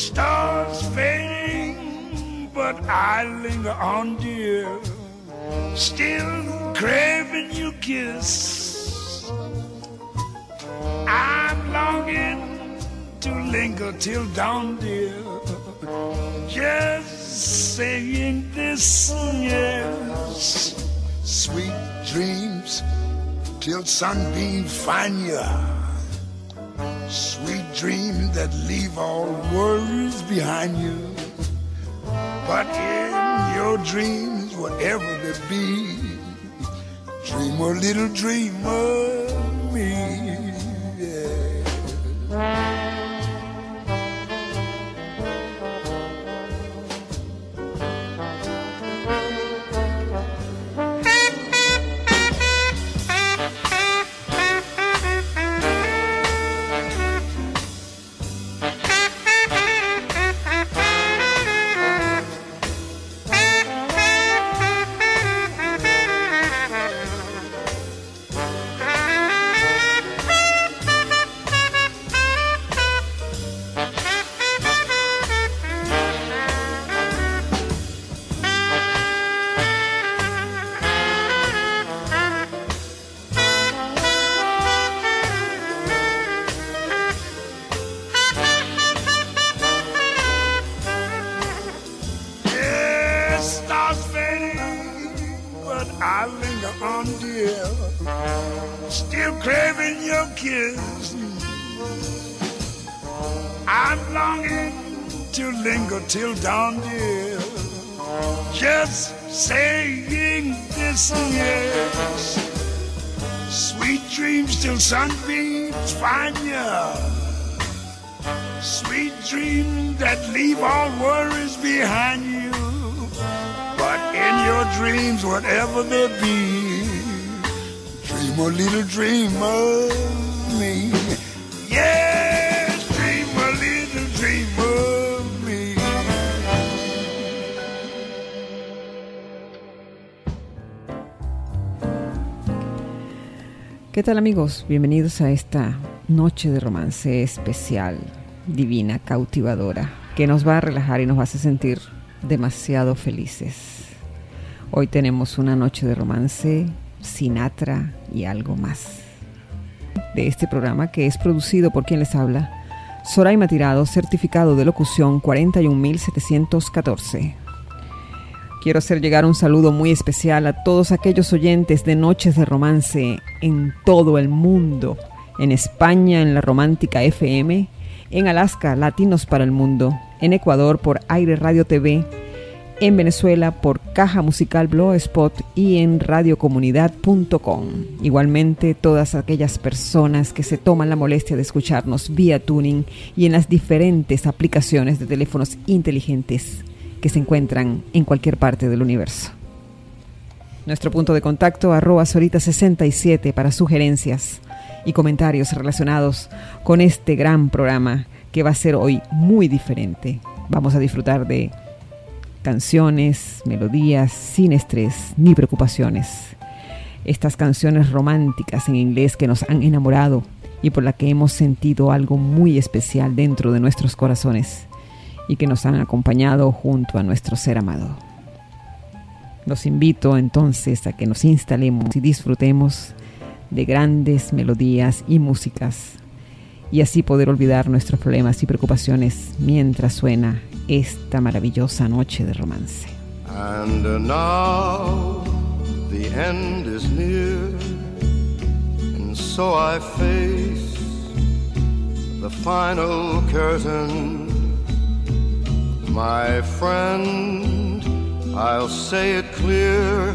Stars fading, but I linger on, dear. Still craving your kiss. I'm longing to linger till dawn, dear. Just saying this, yes. Sweet dreams till sunbeams find you. Sweet dreams that leave all worries behind you. But in your dreams, whatever they be, dream a little dream of me. Sweet dreams that leave all worries behind you. But in your dreams, whatever they be, dream a little dream of me. ¿Qué tal amigos? Bienvenidos a esta noche de romance especial, divina, cautivadora, que nos va a relajar y nos hacer sentir demasiado felices. Hoy tenemos una noche de romance, Sinatra y algo más. De este programa que es producido por quien les habla, Soraima Tirado, certificado de locución 41714. Quiero hacer llegar un saludo muy especial a todos aquellos oyentes de Noches de Romance en todo el mundo, en España en la Romántica FM, en Alaska Latinos para el Mundo, en Ecuador por Aire Radio TV, en Venezuela por Caja Musical Blogspot y en radiocomunidad.com. Igualmente todas aquellas personas que se toman la molestia de escucharnos vía tuning y en las diferentes aplicaciones de teléfonos inteligentes que se encuentran en cualquier parte del universo. Nuestro punto de contacto arroba Sorita67 para sugerencias y comentarios relacionados con este gran programa que va a ser hoy muy diferente. Vamos a disfrutar de canciones, melodías sin estrés ni preocupaciones. Estas canciones románticas en inglés que nos han enamorado y por la que hemos sentido algo muy especial dentro de nuestros corazones y que nos han acompañado junto a nuestro ser amado. Los invito entonces a que nos instalemos y disfrutemos de grandes melodías y músicas y así poder olvidar nuestros problemas y preocupaciones mientras suena esta maravillosa noche de romance. And now the end is near, and so I face the final curtain. My friend, I'll say it clear,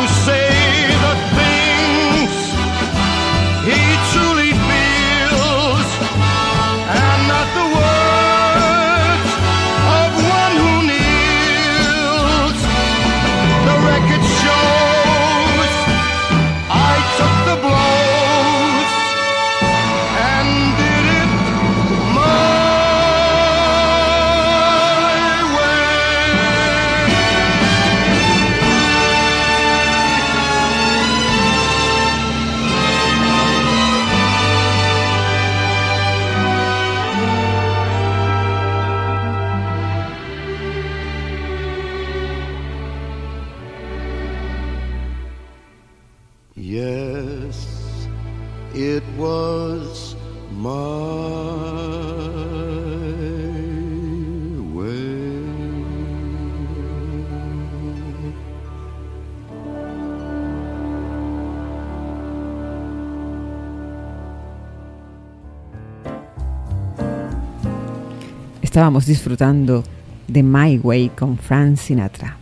Estábamos disfrutando de My Way con Frank Sinatra.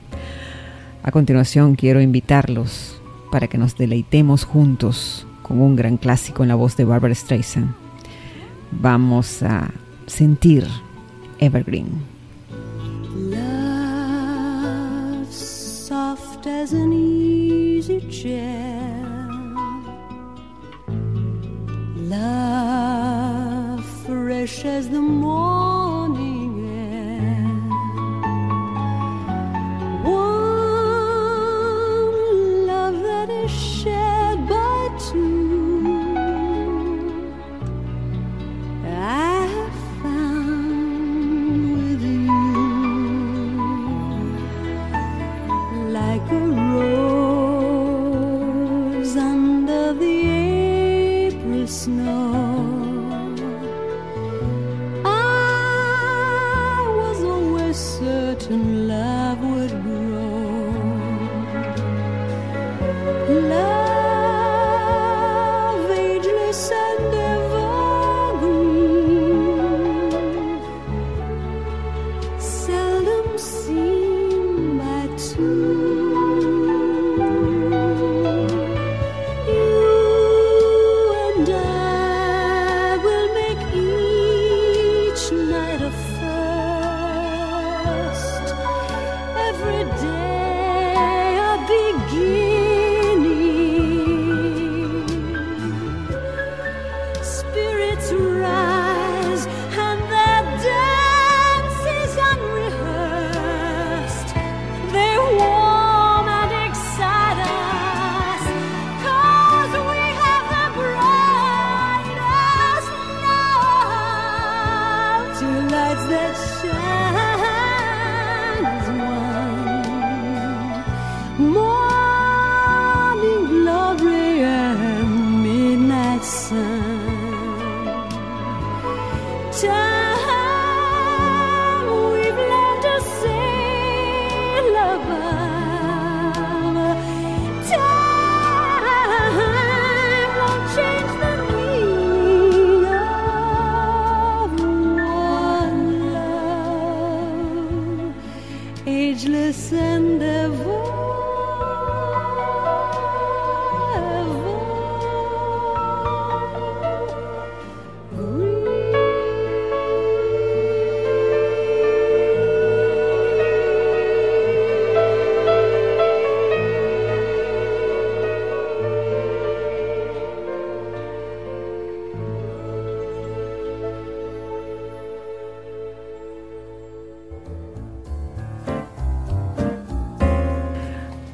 A continuación quiero invitarlos para que nos deleitemos juntos con un gran clásico en la voz de Barbara Streisand. Vamos a sentir Evergreen. Love soft as an easy chair. Love fresh as the morning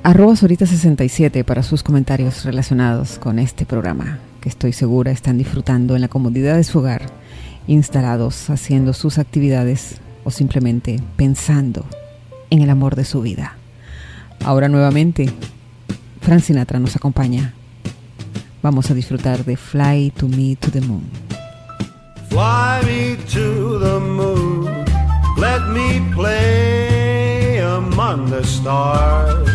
Arroba Sorita67 para sus comentarios relacionados con este programa, que estoy segura están disfrutando en la comodidad de su hogar, instalados haciendo sus actividades o simplemente pensando en el amor de su vida. Ahora nuevamente, Frank Sinatra nos acompaña. Vamos a disfrutar de Fly to Me to the Moon. Fly me to the moon. Let me play among the stars.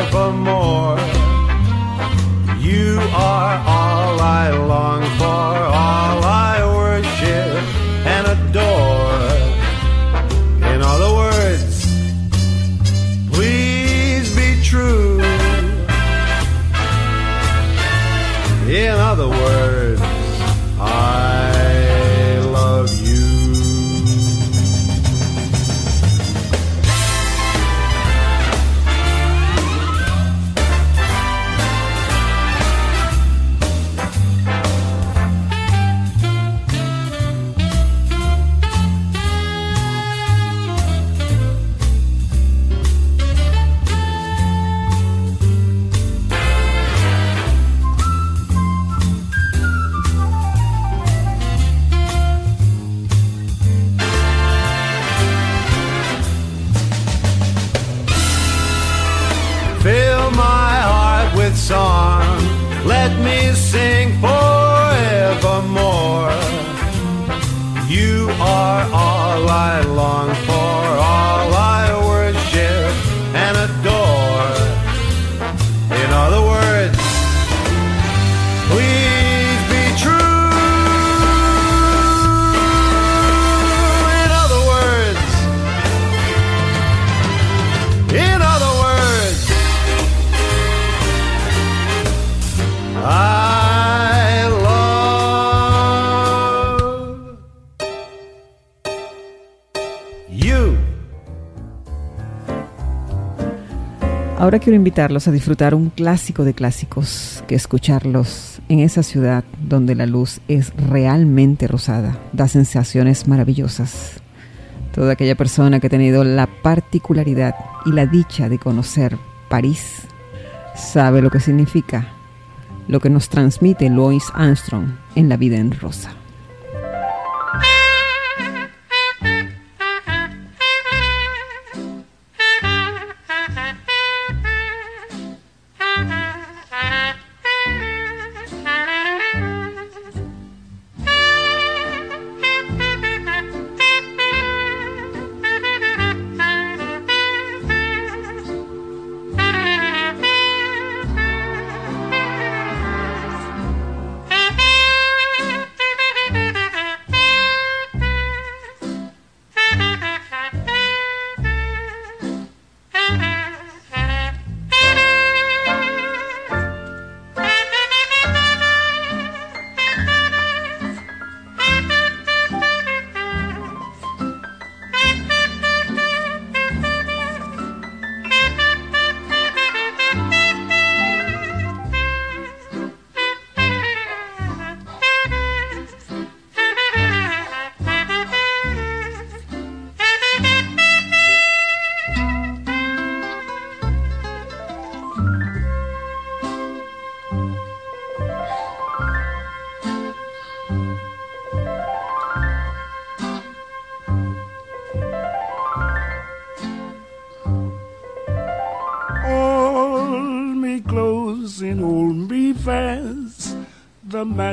forevermore. You are all I long for, all I quiero invitarlos a disfrutar un clásico de clásicos, que escucharlos en esa ciudad donde la luz es realmente rosada, da sensaciones maravillosas. Toda aquella persona que ha tenido la particularidad y la dicha de conocer París sabe lo que significa, lo que nos transmite Louis Armstrong en La vida en rosa.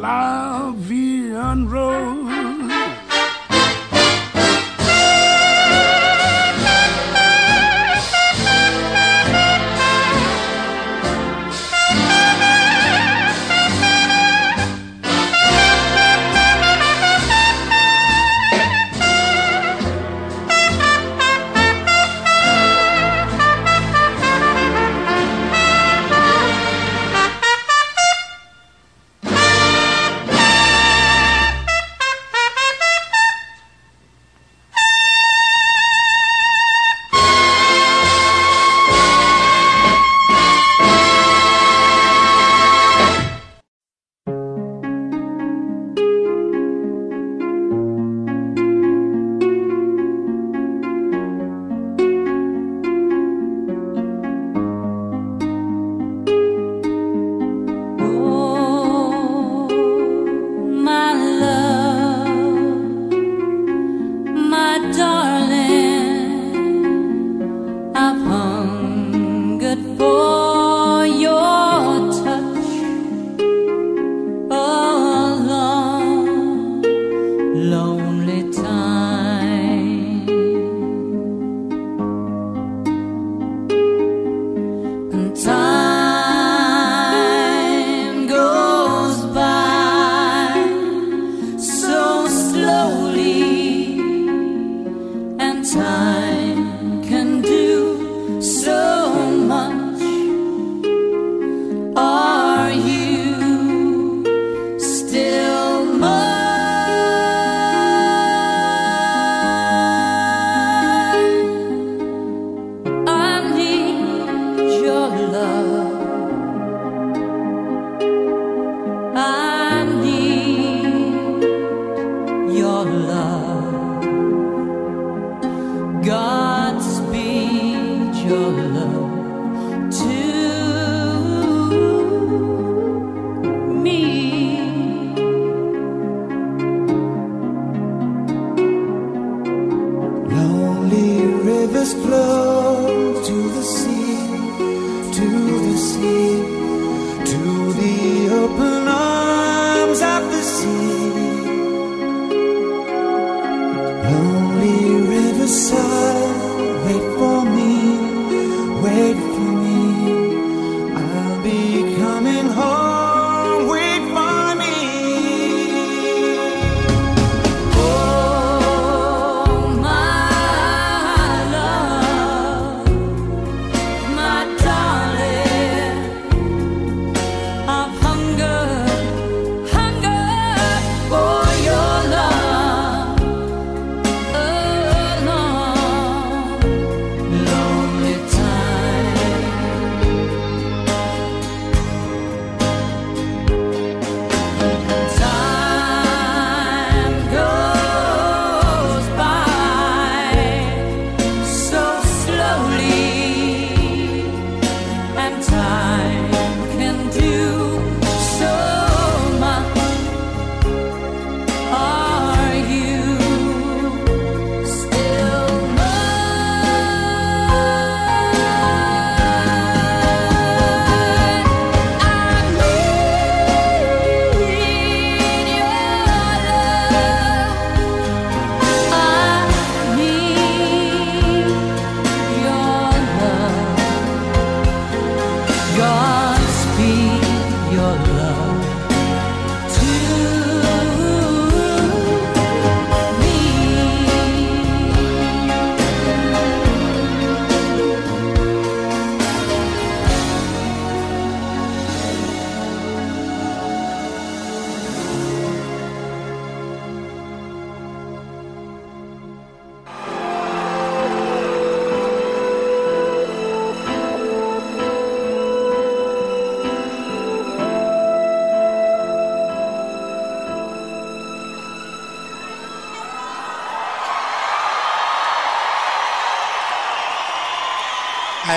La Vie en Rose.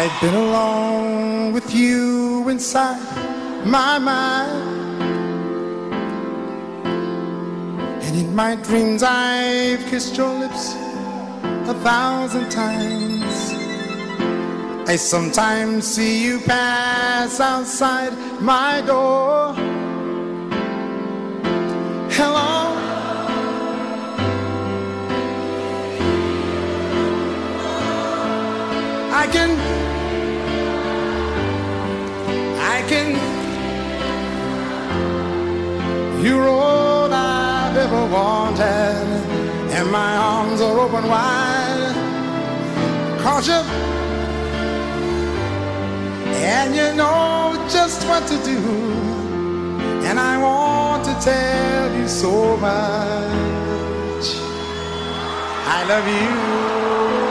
I've been alone with you inside my mind. And in my dreams, I've kissed your lips a thousand times. I sometimes see you pass outside my door. Hello. I can Can You're all I've ever wanted And my arms are open wide. Cause you And you know just what to do. And I want to tell you so much. I love you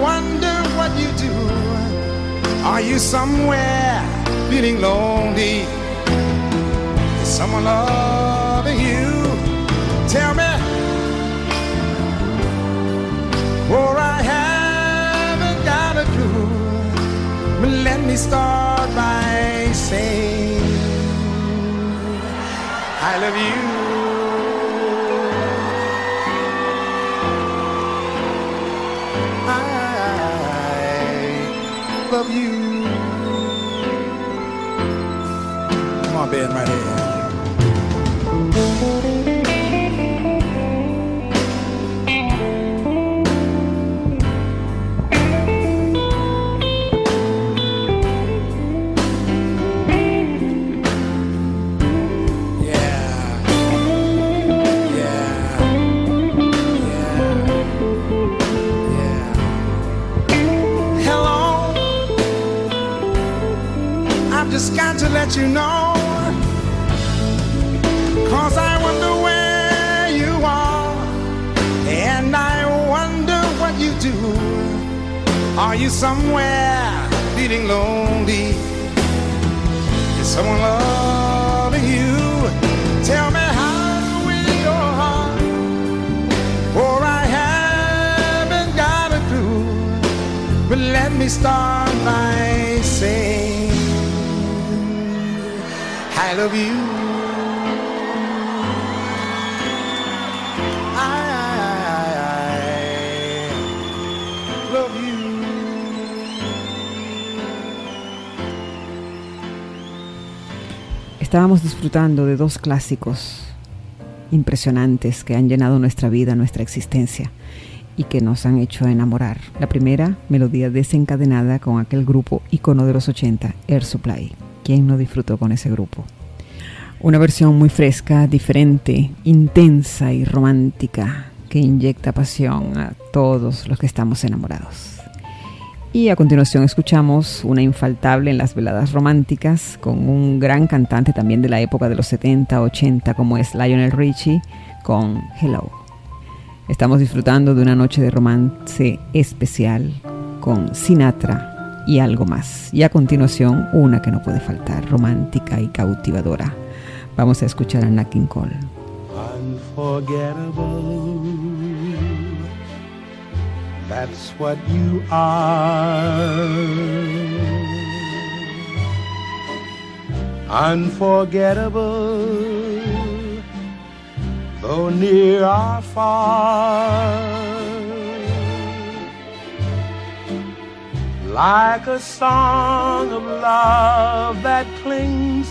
wonder what you do. Are you somewhere feeling lonely? Is someone loving you? Tell me. For I haven't got a clue. But let me start by saying I love you. Love you. Come on, Ben, right here. Let you know. Cause I wonder where you are, and I wonder what you do. Are you somewhere feeling lonely? Is someone loving you? Tell me how will your heart, for I haven't got a clue. But let me start by I love you. Estábamos disfrutando de dos clásicos impresionantes que han llenado nuestra vida, nuestra existencia y que nos han hecho enamorar. La primera, melodía desencadenada con aquel grupo icono de los 80, Air Supply. ¿Quién no disfrutó con ese grupo? Una versión muy fresca, diferente, intensa y romántica que inyecta pasión a todos los que estamos enamorados. Y a continuación escuchamos una infaltable en las veladas románticas con un gran cantante también de la época de los 70, 80 como es Lionel Richie con Hello. Estamos disfrutando de una noche de romance especial con Sinatra y algo más. Y a continuación una que no puede faltar, romántica y cautivadora. Vamos a escuchar a Nat King Cole. unforgettable. That's what you are. Unforgettable, though near or far. Like a song of love that clings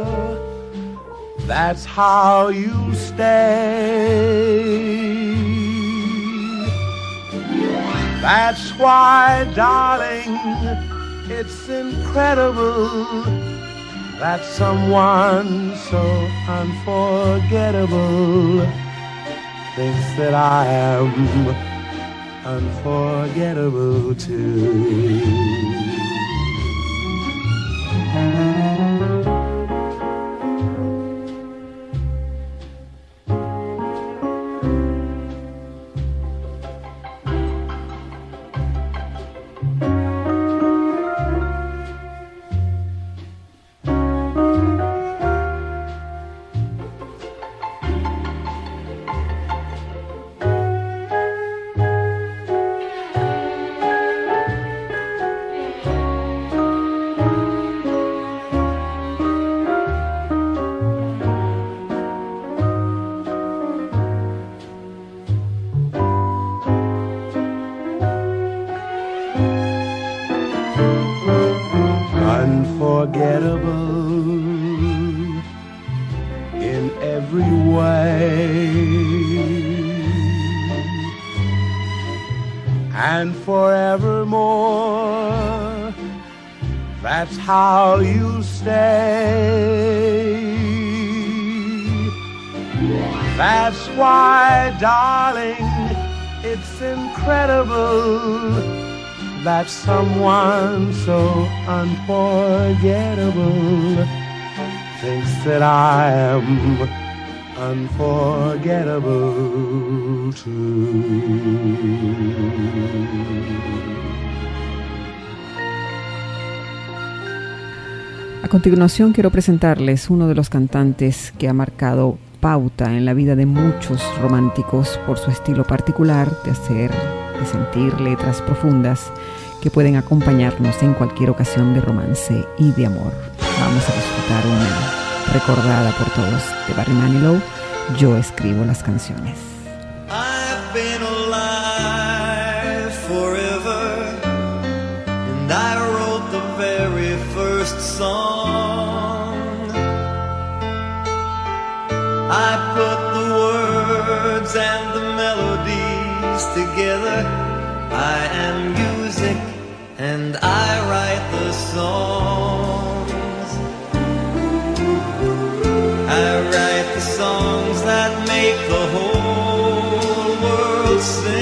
that's how you stay. That's why, darling, it's incredible that someone so unforgettable thinks that I am unforgettable too. Darling it's incredible that someone so unforgettable thinks that I am unforgettable too. A continuación quiero presentarles uno de los cantantes que ha marcado pauta en la vida de muchos románticos por su estilo particular de hacer, de sentir letras profundas que pueden acompañarnos en cualquier ocasión de romance y de amor. Vamos a disfrutar una recordada por todos de Barry Manilow, Yo escribo las canciones. words and the melodies together. I am music and I write the songs. I write the songs that make the whole world sing.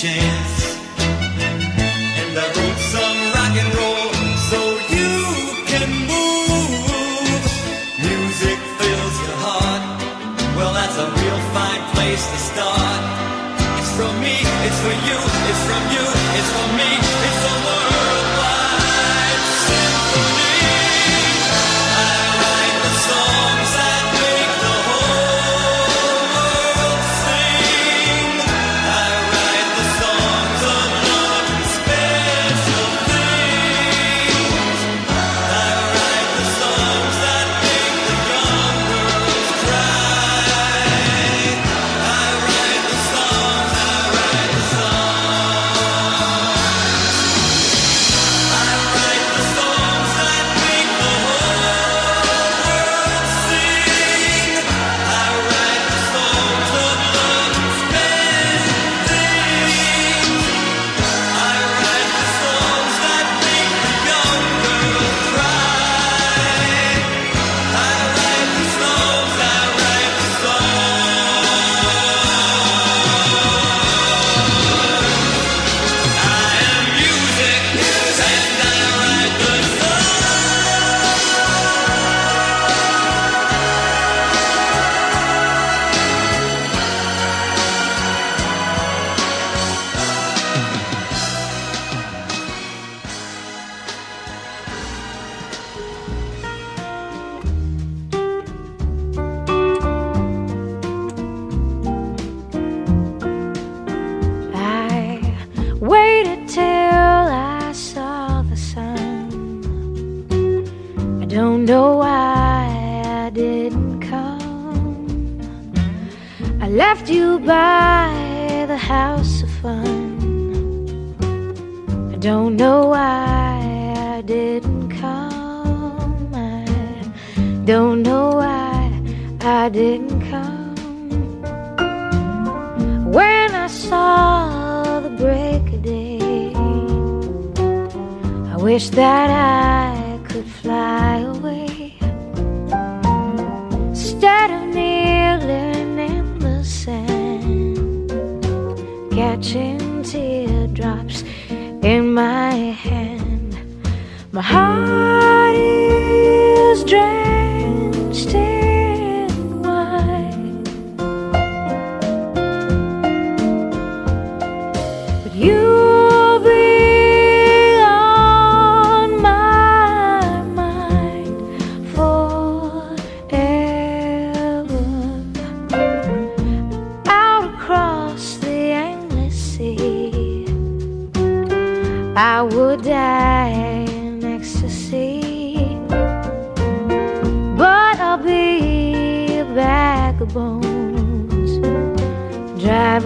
chance.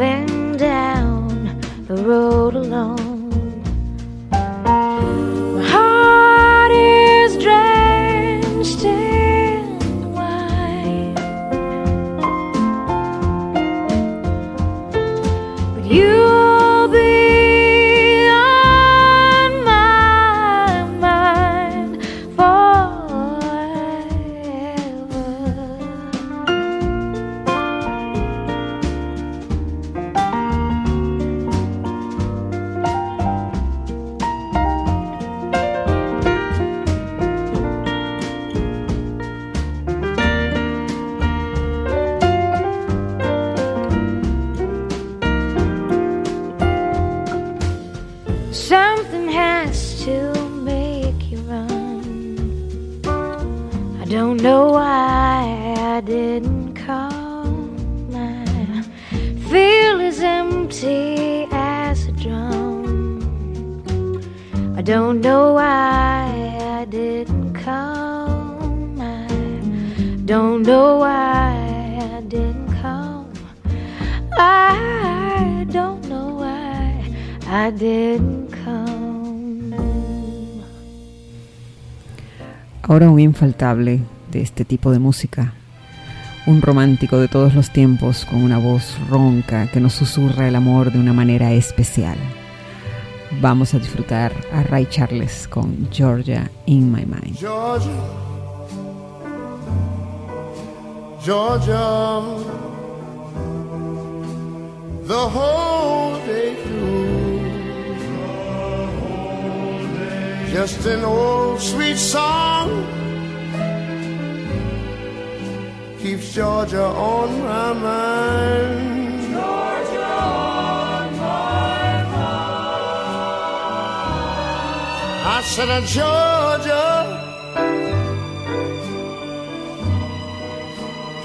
driving down the road alone. Infaltable de este tipo de música. Un romántico de todos los tiempos con una voz ronca que nos susurra el amor de una manera especial. Vamos a disfrutar a Ray Charles con Georgia in My Mind. Georgia, Georgia, the whole day through. Just an old sweet song keeps Georgia on my mind. Georgia on my mind. I said, uh, Georgia,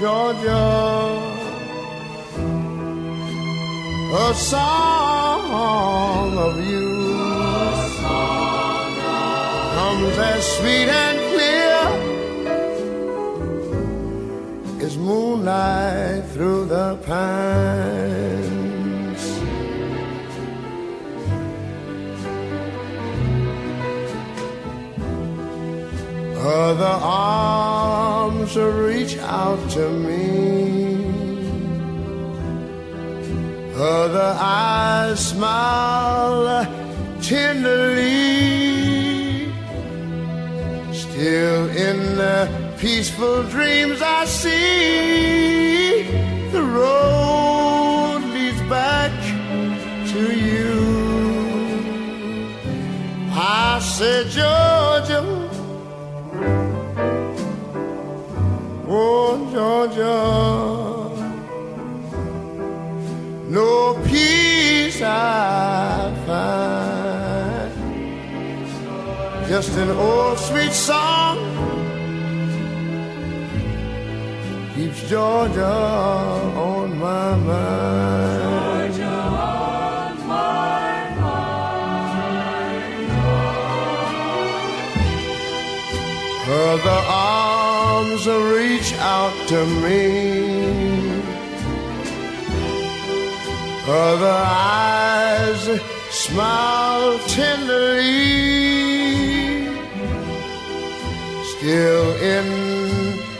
Georgia, a song of you comes as sweet and through the pines. Other arms reach out to me. Other eyes smile tenderly. Still in the peaceful dreams I see the road leads back to you. I said, Georgia. Oh, Georgia, no peace I find. Just an old sweet song keeps Georgia on my mind. Her other arms reach out to me. Her other eyes smile tenderly. Still in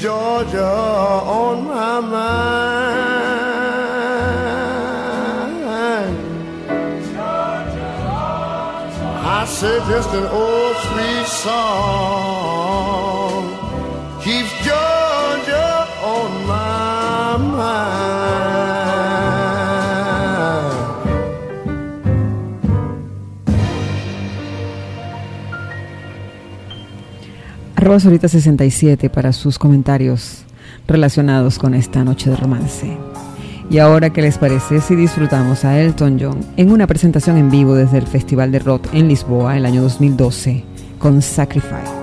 Georgia on my mind. I said just an old sweet song Arroba Solita67 para sus comentarios relacionados con esta noche de romance. Y ahora, ¿qué les parece si disfrutamos a Elton John en una presentación en vivo desde el Festival de Rock en Lisboa el año 2012 con Sacrifice?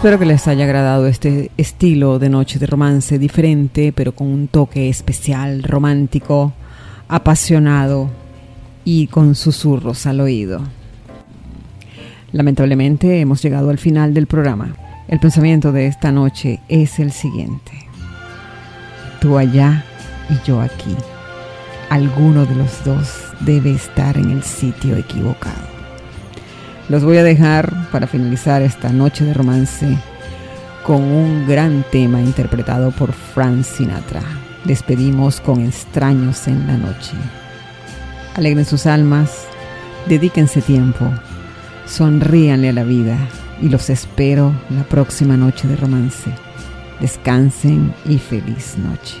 Espero que les haya agradado este estilo de noche de romance diferente, pero con un toque especial, romántico, apasionado y con susurros al oído. Lamentablemente hemos llegado al final del programa. El pensamiento de esta noche es el siguiente. Tú allá y yo aquí. Alguno de los dos debe estar en el sitio equivocado. Los voy a dejar para finalizar esta noche de romance con un gran tema interpretado por Frank Sinatra. Despedimos con extraños en la noche. Alegren sus almas, dedíquense tiempo, sonríanle a la vida y los espero la próxima noche de romance. Descansen y feliz noche.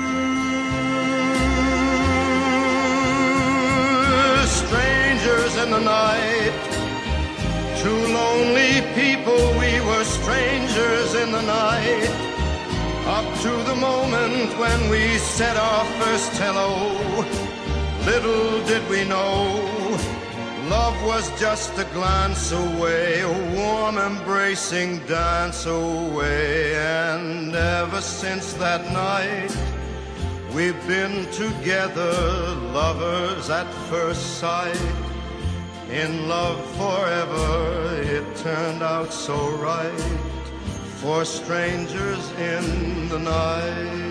Strangers in the night, two lonely people, we were strangers in the night. Up to the moment when we said our first hello, little did we know. Love was just a glance away, a warm embracing dance away. And ever since that night, we've been together, lovers at first sight. In love forever, it turned out so right for strangers in the night.